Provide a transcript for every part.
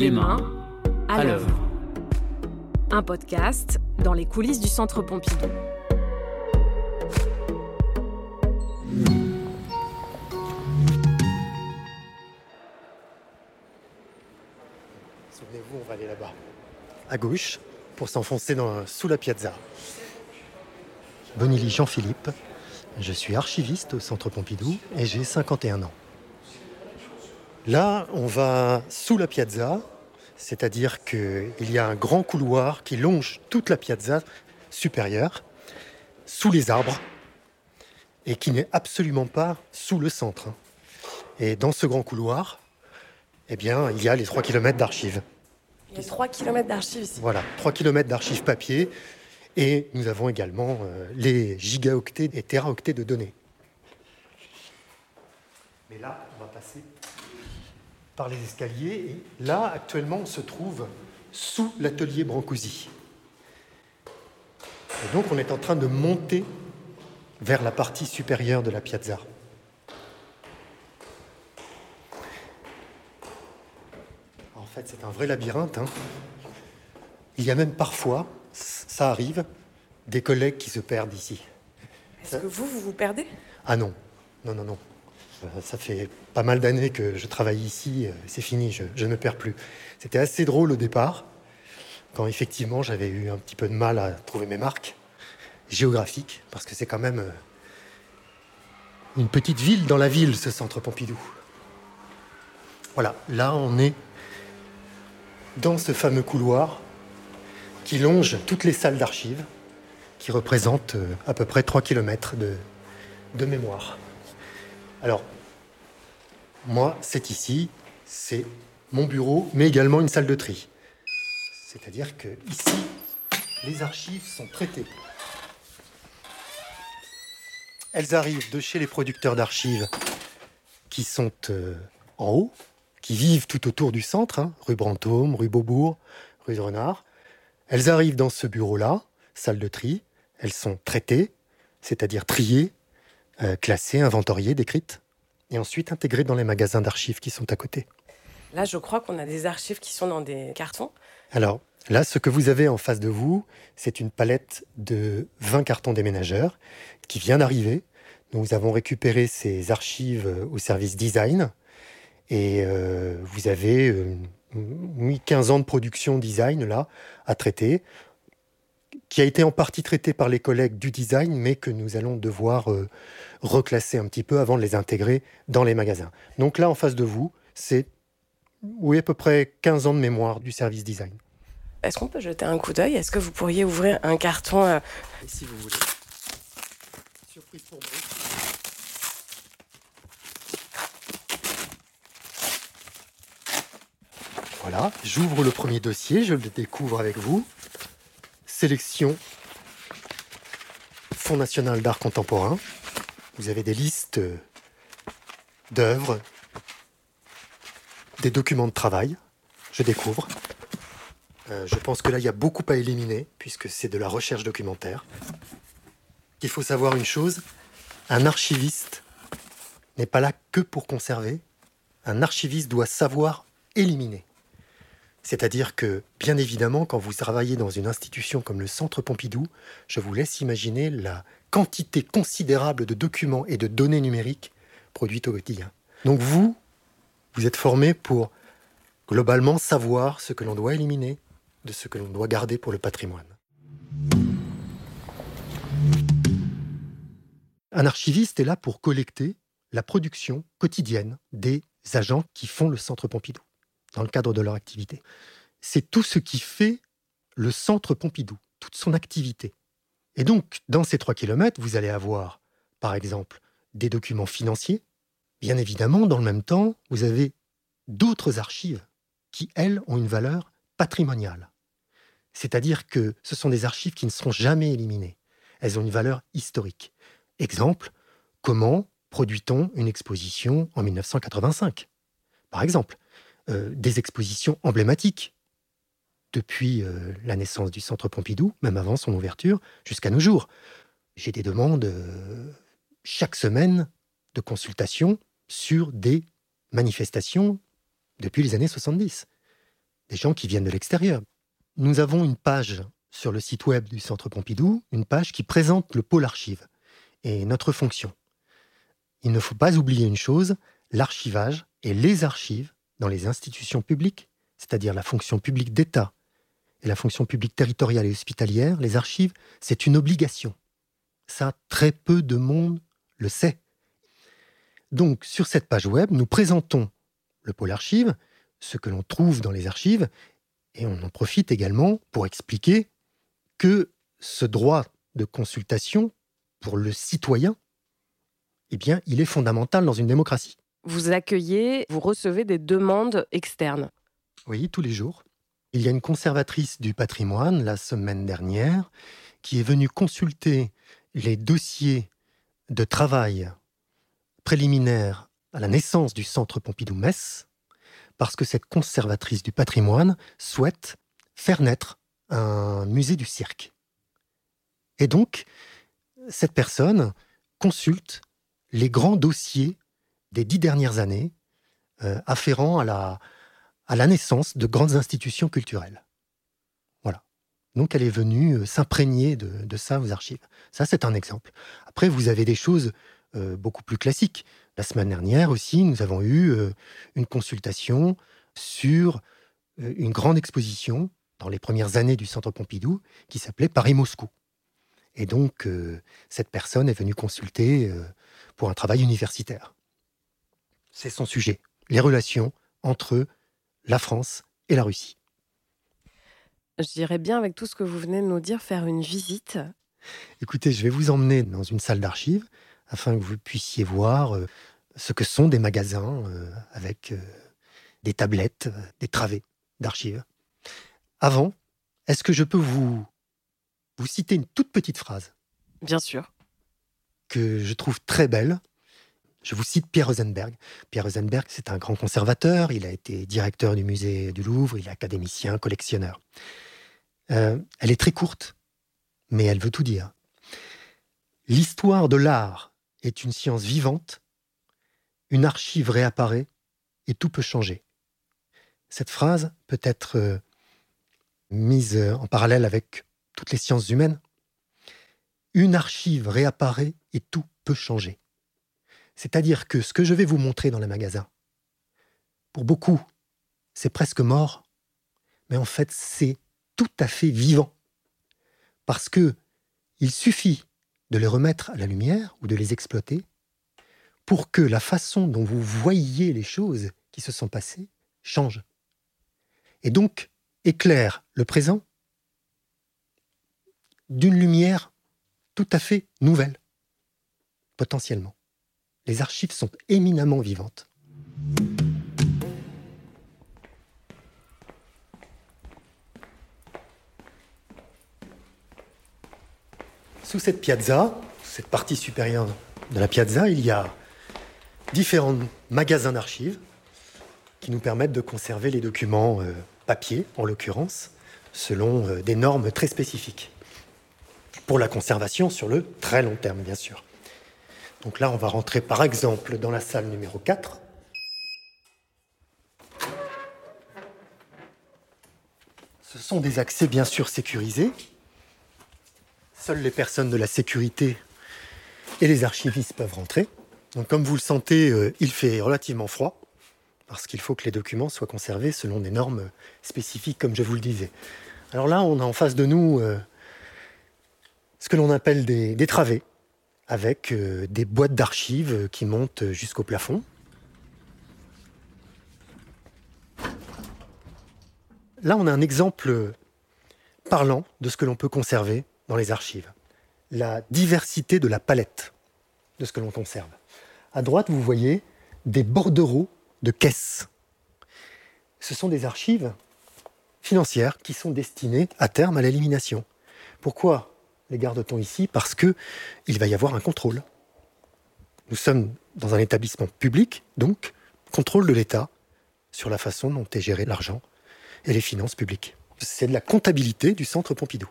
Les mains à l'œuvre. Un podcast dans les coulisses du Centre Pompidou. Souvenez-vous, on va aller là-bas. À gauche, pour s'enfoncer dans, sous la piazza. Bonilly Jean-Philippe, je suis archiviste au Centre Pompidou et j'ai 51 ans. Là, on va sous la piazza, c'est-à-dire qu'il y a un grand couloir qui longe toute la piazza supérieure, sous les arbres, et qui n'est absolument pas sous le centre. Et dans ce grand couloir, eh bien, il y a les 3 km d'archives. Il y a 3 km d'archives ici. Voilà, 3 km d'archives papier. Et nous avons également euh, les gigaoctets et téraoctets de données. Mais là, on va passer par les escaliers. Et là, actuellement, on se trouve sous l'atelier Brancusi. Et donc, on est en train de monter vers la partie supérieure de la piazza. En fait, c'est un vrai labyrinthe. hein. Il y a même parfois, ça arrive, des collègues qui se perdent ici. Est-ce que vous, vous vous perdez? Ah non, non, non, non. Euh, Ça fait pas mal d'années que je travaille ici, euh, c'est fini, je, je ne perds plus. C'était assez drôle au départ, quand effectivement j'avais eu un petit peu de mal à trouver mes marques géographiques, parce que c'est quand même euh, une petite ville dans la ville, ce centre Pompidou. Voilà, là on est dans ce fameux couloir qui longe toutes les salles d'archives, qui représentent à peu près 3 km de mémoire. Alors, moi, c'est ici, c'est mon bureau, mais également une salle de tri. C'est-à-dire que ici, les archives sont traitées. Elles arrivent de chez les producteurs d'archives qui sont euh, en haut, qui vivent tout autour du centre, hein, rue Brantôme, rue Beaubourg, rue de Renard. Elles arrivent dans ce bureau-là, salle de tri. Elles sont traitées, c'est-à-dire triées, euh, classées, inventoriées, décrites, et ensuite intégrées dans les magasins d'archives qui sont à côté. Là, je crois qu'on a des archives qui sont dans des cartons. Alors là, ce que vous avez en face de vous, c'est une palette de 20 cartons déménageurs qui vient d'arriver. Nous avons récupéré ces archives euh, au service design. Et euh, vous avez euh, oui, 15 ans de production design là à traiter, qui a été en partie traité par les collègues du design, mais que nous allons devoir euh, reclasser un petit peu avant de les intégrer dans les magasins. Donc là, en face de vous, c'est oui, à peu près 15 ans de mémoire du service design. Est-ce qu'on peut jeter un coup d'œil? Est-ce que vous pourriez ouvrir un carton euh, si vous voulez. Surprise pour moi. Voilà, j'ouvre le premier dossier, je le découvre avec vous. Sélection Fonds national d'art contemporain. Vous avez des listes euh, d'œuvres, des documents de travail. Je découvre. Euh, je pense que là, il y a beaucoup à éliminer, puisque c'est de la recherche documentaire. Il faut savoir une chose, un archiviste n'est pas là que pour conserver. Un archiviste doit savoir éliminer. C'est-à-dire que, bien évidemment, quand vous travaillez dans une institution comme le Centre Pompidou, je vous laisse imaginer la quantité considérable de documents et de données numériques produites au quotidien. Donc vous, vous êtes formé pour globalement savoir ce que l'on doit éliminer de ce que l'on doit garder pour le patrimoine. Un archiviste est là pour collecter la production quotidienne des agents qui font le Centre Pompidou dans le cadre de leur activité. C'est tout ce qui fait le Centre Pompidou, toute son activité. Et donc, dans ces 3 km, vous allez avoir, par exemple, des documents financiers. Bien évidemment, dans le même temps, vous avez d'autres archives qui, elles, ont une valeur patrimoniale. C'est-à-dire que ce sont des archives qui ne seront jamais éliminées. Elles ont une valeur historique. Exemple, comment produit-on une exposition en 1985 Par exemple, euh, des expositions emblématiques depuis euh, la naissance du Centre Pompidou, même avant son ouverture, jusqu'à nos jours. J'ai des demandes euh, chaque semaine de consultation sur des manifestations depuis les années 70. des gens qui viennent de l'extérieur. Nous avons une page sur le site web du Centre Pompidou, une page qui présente le pôle archive et notre fonction. Il ne faut pas oublier une chose, l'archivage et les archives dans les institutions publiques, c'est-à-dire la fonction publique d'État et la fonction publique territoriale et hospitalière, les archives, c'est une obligation. Ça, très peu de monde le sait. Donc, sur cette page web, nous présentons le pôle archive, ce que l'on trouve dans les archives, et on en profite également pour expliquer que ce droit de consultation pour le citoyen, eh bien, il est fondamental dans une démocratie. Vous accueillez, vous recevez des demandes externes. Oui, tous les jours. Il y a une conservatrice du patrimoine la semaine dernière qui est venue consulter les dossiers de travail préliminaires à la naissance du centre Pompidou-Metz parce que cette conservatrice du patrimoine souhaite faire naître un musée du cirque. Et donc, cette personne consulte les grands dossiers des dix dernières années euh, afférents à la, naissance de grandes institutions culturelles. Voilà. Donc elle est venue euh, s'imprégner de, ça aux archives. Ça, c'est un exemple. Après, vous avez des choses euh, beaucoup plus classiques. La semaine dernière aussi, nous avons eu une consultation sur une grande exposition dans les premières années du Centre Pompidou qui s'appelait Paris-Moscou. Et donc, cette personne est venue consulter pour un travail universitaire c'est son sujet, les relations entre la France et la Russie. Je dirais bien, avec tout ce que vous venez de nous dire, faire une visite. Écoutez, je vais vous emmener dans une salle d'archives afin que vous puissiez voir euh, ce que sont des magasins euh, avec euh, des tablettes, des travées d'archives. Avant, est-ce que je peux vous, vous citer une toute petite phrase? Bien sûr. Que je trouve très belle je vous cite Pierre Rosenberg. Pierre Rosenberg, c'est un grand conservateur. Il a été directeur du musée du Louvre. Il est académicien, collectionneur. Euh, elle est très courte, mais elle veut tout dire. L'histoire de l'art est une science vivante. Une archive réapparaît et tout peut changer. Cette phrase peut être euh, mise en parallèle avec toutes les sciences humaines. Une archive réapparaît et tout peut changer. C'est-à-dire que ce que je vais vous montrer dans les magasins, pour beaucoup, c'est presque mort, mais en fait, c'est tout à fait vivant. Parce que il suffit de les remettre à la lumière ou de les exploiter pour que la façon dont vous voyez les choses qui se sont passées change. Et donc éclaire le présent d'une lumière tout à fait nouvelle, potentiellement les archives sont éminemment vivantes. Sous cette piazza, cette partie supérieure de la piazza, il y a différents magasins d'archives qui nous permettent de conserver les documents euh, papier, en l'occurrence, selon euh, des normes très spécifiques. Pour la conservation sur le très long terme, bien sûr. Donc là, on va rentrer par exemple dans la salle numéro 4. Ce sont des accès bien sûr sécurisés. Seules les personnes de la sécurité et les archivistes peuvent rentrer. Donc comme vous le sentez, euh, il fait relativement froid parce qu'il faut que les documents soient conservés selon des normes spécifiques, comme je vous le disais. Alors là, on a en face de nous euh, ce que l'on appelle des travées avec euh, des boîtes d'archives qui montent jusqu'au plafond. Là, on a un exemple parlant de ce que l'on peut conserver dans les archives. La diversité de la palette de ce que l'on conserve. À droite, vous voyez des bordereaux de caisses. Ce sont des archives financières qui sont destinées à terme à l'élimination. Pourquoi les garde-t-on ici Parce que il va y avoir un contrôle. Nous sommes dans un établissement public, donc contrôle de l'État sur la façon dont est géré l'argent et les finances publiques. C'est de la comptabilité du centre Pompidou.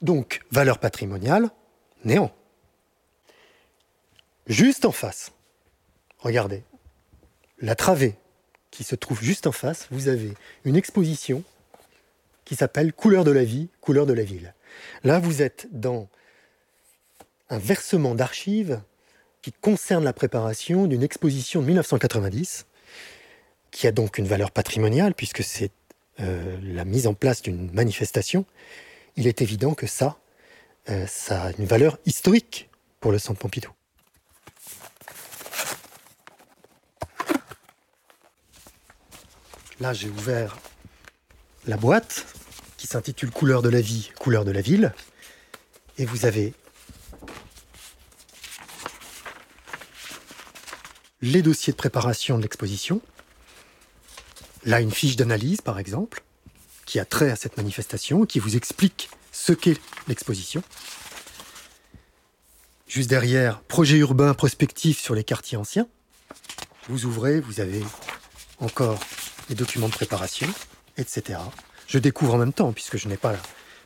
Donc, valeur patrimoniale, néant. Juste en face, regardez, la travée qui se trouve juste en face, vous avez une exposition qui s'appelle Couleur de la vie, couleur de la ville. Là, vous êtes dans un versement d'archives qui concerne la préparation d'une exposition de 1990, qui a donc une valeur patrimoniale, puisque c'est euh, la mise en place d'une manifestation. Il est évident que ça, euh, ça a une valeur historique pour le Centre Pompidou. Là, j'ai ouvert la boîte qui s'intitule Couleur de la vie, couleur de la ville. Et vous avez les dossiers de préparation de l'exposition. Là, une fiche d'analyse, par exemple, qui a trait à cette manifestation, qui vous explique ce qu'est l'exposition. Juste derrière, projet urbain prospectif sur les quartiers anciens. Vous ouvrez, vous avez encore les documents de préparation, etc. Je découvre en même temps, puisque je n'ai pas,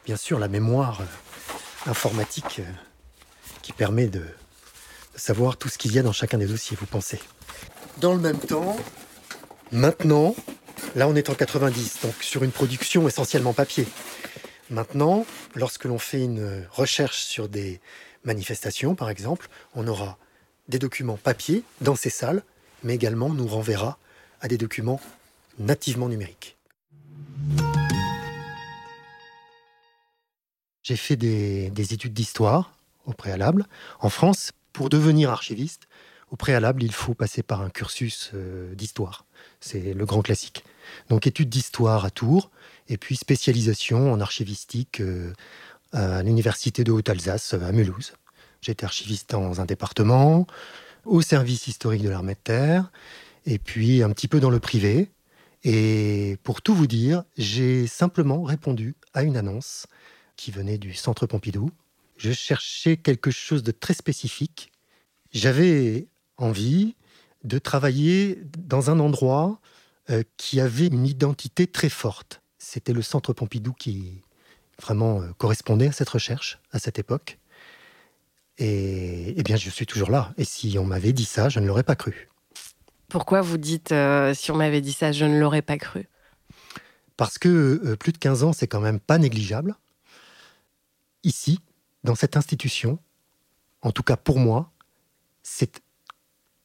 bien sûr, la mémoire euh, informatique euh, qui permet de, savoir tout ce qu'il y a dans chacun des dossiers, vous pensez. Dans le même temps, maintenant, là on est en 90, donc sur une production essentiellement papier. Maintenant, lorsque l'on fait une recherche sur des manifestations, par exemple, on aura des documents papier dans ces salles, mais également nous renverra à des documents nativement numériques. J'ai fait des, des études d'histoire au préalable. En France, pour devenir archiviste, au préalable, il faut passer par un cursus euh, d'histoire. C'est le grand classique. Donc études d'histoire à Tours, et puis spécialisation en archivistique euh, à l'université de Haute-Alsace à Mulhouse. J'étais archiviste dans un département, au service historique de l'armée de terre, et puis un petit peu dans le privé. Et pour tout vous dire, j'ai simplement répondu à une annonce qui venait du Centre Pompidou, je cherchais quelque chose de très spécifique. J'avais envie de travailler dans un endroit euh, qui avait une identité très forte. C'était le Centre Pompidou qui vraiment euh, correspondait à cette recherche à cette époque. Et eh bien, je suis toujours là. Et si on m'avait dit ça, je ne l'aurais pas cru. Pourquoi vous dites euh, si on m'avait dit ça, je ne l'aurais pas cru? Parce que plus de 15 ans, c'est quand même pas négligeable. Ici, dans cette institution, en tout cas pour moi, c'est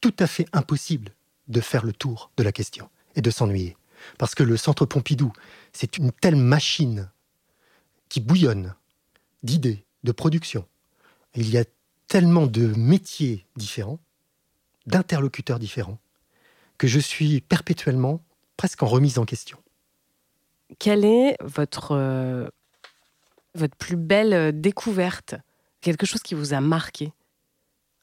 tout à fait impossible de faire le tour de la question et de s'ennuyer. Parce que le Centre Pompidou, c'est une telle machine qui bouillonne d'idées, de production. Il y a tellement de métiers différents, d'interlocuteurs différents, que je suis perpétuellement presque en remise en question. Quelle est votre euh, votre plus belle euh, découverte Quelque chose qui vous a marqué?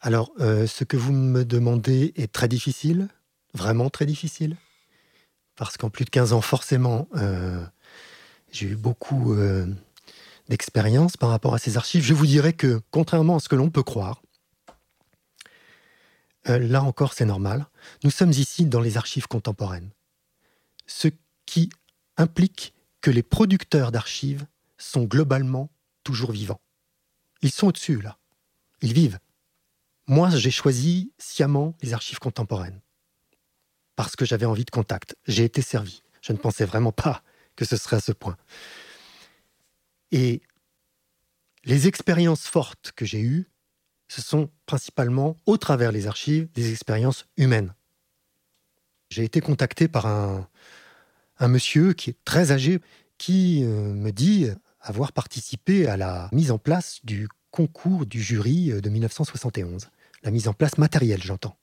Alors, euh, ce que vous me demandez est très difficile, vraiment très difficile, parce qu'en plus de 15 ans, forcément, euh, j'ai eu beaucoup d'expérience par rapport à ces archives. Je vous dirais que, contrairement à ce que l'on peut croire, là encore, c'est normal. Nous sommes ici dans les archives contemporaines. Ce qui implique que les producteurs d'archives sont globalement toujours vivants. Ils sont au-dessus, là. Ils vivent. Moi, j'ai choisi sciemment les archives contemporaines. Parce que j'avais envie de contact. J'ai été servi. Je ne pensais vraiment pas que ce serait à ce point. Et les expériences fortes que j'ai eues, ce sont principalement, au travers des archives, des expériences humaines. J'ai été contacté par un, monsieur qui est très âgé, qui euh, me dit avoir participé à la mise en place du concours du jury euh, de 1971. La mise en place matérielle, j'entends.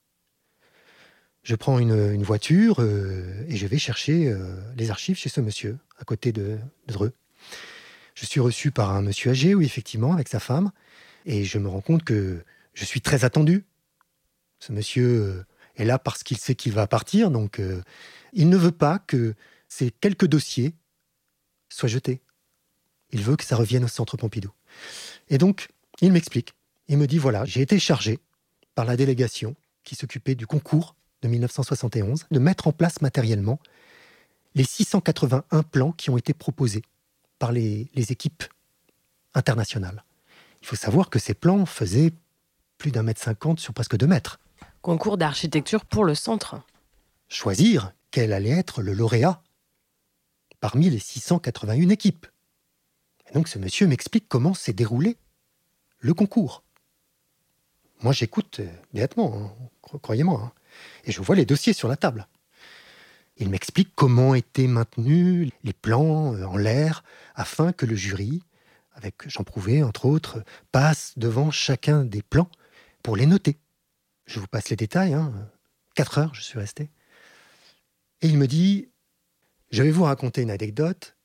Je prends une, voiture euh, et je vais chercher euh, les archives chez ce monsieur, à côté de, Dreux. Je suis reçu par un monsieur âgé, oui, effectivement, avec sa femme, et je me rends compte que je suis très attendu. Ce monsieur est là parce qu'il sait qu'il va partir, donc il ne veut pas que ces quelques dossiers soient jetés. Il veut que ça revienne au centre Pompidou. Et donc, il m'explique. Il me dit voilà, j'ai été chargé par la délégation qui s'occupait du concours de 1971 de mettre en place matériellement les 681 plans qui ont été proposés par les, les équipes internationales. Il faut savoir que ces plans faisaient plus d'un mètre cinquante sur presque deux mètres. Concours d'architecture pour le centre. Choisir quel allait être le lauréat parmi les 681 équipes. Donc ce monsieur m'explique comment s'est déroulé le concours. Moi j'écoute euh, bêtement, hein, croyez-moi, hein. et je vois les dossiers sur la table. Il m'explique comment étaient maintenus les plans euh, en l'air afin que le jury, avec Jean Prouvé entre autres, passe devant chacun des plans pour les noter. Je vous passe les détails, hein. quatre heures je suis resté. Et il me dit, je vais vous raconter une anecdote.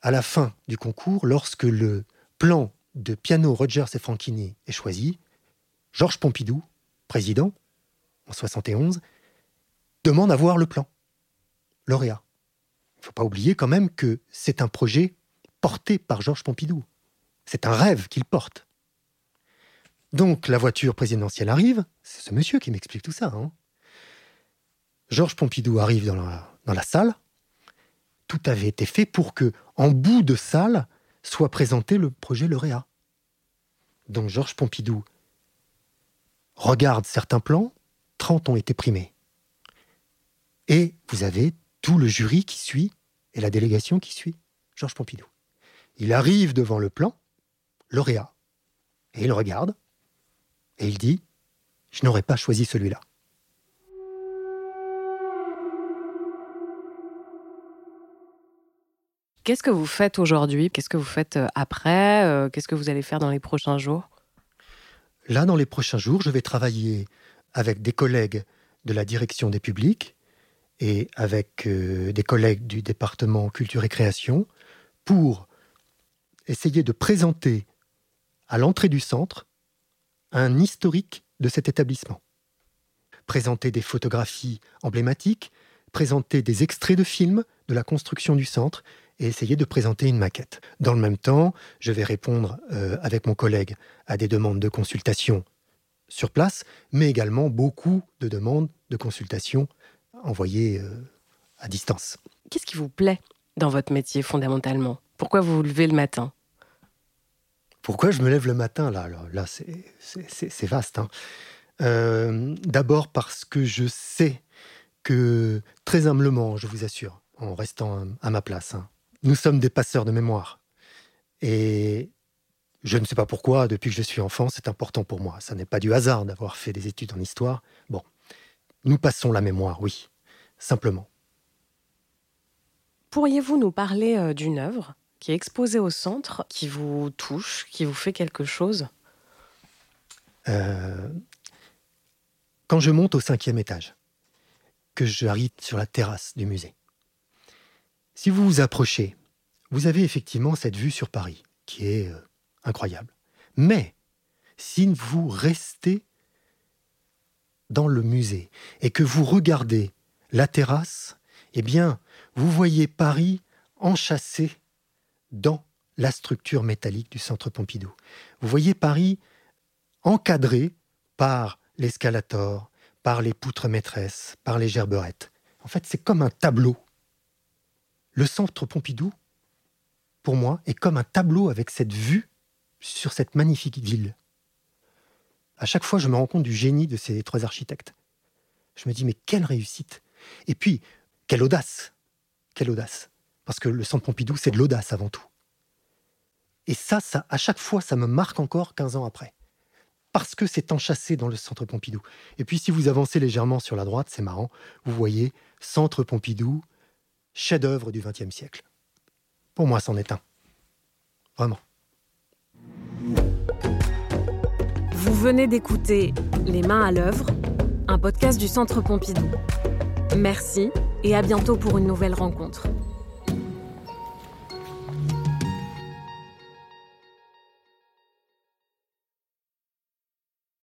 À la fin du concours, lorsque le plan de piano Rogers et Franchini est choisi, Georges Pompidou, président, en 71, demande à voir le plan. Lauréat. Il ne faut pas oublier quand même que c'est un projet porté par Georges Pompidou. C'est un rêve qu'il porte. Donc la voiture présidentielle arrive, c'est ce monsieur qui m'explique tout ça. Hein. Georges Pompidou arrive dans la, dans la salle, tout avait été fait pour que, en bout de salle, soit présenté le projet lauréat. Donc Georges Pompidou regarde certains plans, 30 ont été primés. Et vous avez tout le jury qui suit et la délégation qui suit Georges Pompidou. Il arrive devant le plan, lauréat, et il regarde, et il dit, je n'aurais pas choisi celui-là. Qu'est-ce que vous faites aujourd'hui? Qu'est-ce que vous faites euh, après? Euh, Qu'est-ce que vous allez faire dans les prochains jours? Là, dans les prochains jours, je vais travailler avec des collègues de la direction des publics et avec euh, des collègues du département culture et création pour essayer de présenter à l'entrée du centre un historique de cet établissement. Présenter des photographies emblématiques, présenter des extraits de films de la construction du centre et essayer de présenter une maquette. Dans le même temps, je vais répondre euh, avec mon collègue à des demandes de consultation sur place, mais également beaucoup de demandes de consultation envoyées euh, à distance. Qu'est-ce qui vous plaît dans votre métier fondamentalement? Pourquoi vous vous levez le matin? Pourquoi je me lève le matin Là, là, c'est vaste. Hein. Euh, d'abord parce que je sais que, très humblement, je vous assure, en restant à ma place, hein, nous sommes des passeurs de mémoire. Et je ne sais pas pourquoi, depuis que je suis enfant, c'est important pour moi. Ça n'est pas du hasard d'avoir fait des études en histoire. Bon, nous passons la mémoire, oui, simplement. Pourriez-vous nous parler euh, d'une œuvre qui est exposée au centre, qui vous touche, qui vous fait quelque chose? Euh, Quand je monte au cinquième étage, que j'arrive sur la terrasse du musée, si vous vous approchez, vous avez effectivement cette vue sur Paris, qui est euh, incroyable. Mais si vous restez dans le musée et que vous regardez la terrasse, eh bien, vous voyez Paris enchâssé dans la structure métallique du centre Pompidou. Vous voyez Paris encadré par l'escalator, par les poutres maîtresses, par les gerberettes. En fait, c'est comme un tableau le centre Pompidou, pour moi, est comme un tableau avec cette vue sur cette magnifique ville. À chaque fois, je me rends compte du génie de ces trois architectes. Je me dis, mais quelle réussite Et puis, quelle audace Quelle audace Parce que le centre Pompidou, c'est de l'audace avant tout. Et ça, ça, à chaque fois, ça me marque encore 15 ans après. Parce que c'est enchâssé dans le centre Pompidou. Et puis, si vous avancez légèrement sur la droite, c'est marrant, vous voyez centre Pompidou, chef-d'œuvre du XXe siècle. Pour moi, c'en est un. Vraiment. Vous venez d'écouter Les mains à l'œuvre, un podcast du Centre Pompidou. Merci et à bientôt pour une nouvelle rencontre.